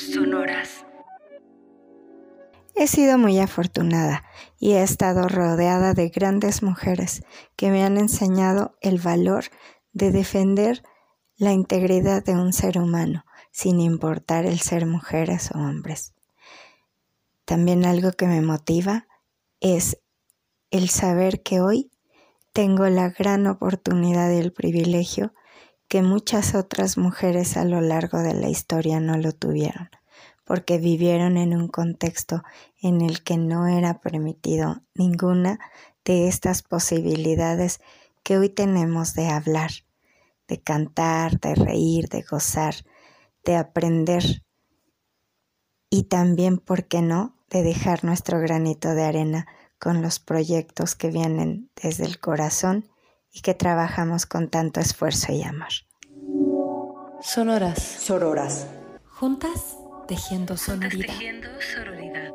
sonoras. He sido muy afortunada y he estado rodeada de grandes mujeres que me han enseñado el valor de defender la integridad de un ser humano, sin importar el ser mujeres o hombres. También algo que me motiva es el saber que hoy tengo la gran oportunidad y el privilegio que muchas otras mujeres a lo largo de la historia no lo tuvieron, porque vivieron en un contexto en el que no era permitido ninguna de estas posibilidades que hoy tenemos de hablar, de cantar, de reír, de gozar, de aprender y también, ¿por qué no?, de dejar nuestro granito de arena con los proyectos que vienen desde el corazón y que trabajamos con tanto esfuerzo y amor. Sonoras. Sororas. Juntas tejiendo sonoridad. Juntas tejiendo sororidad.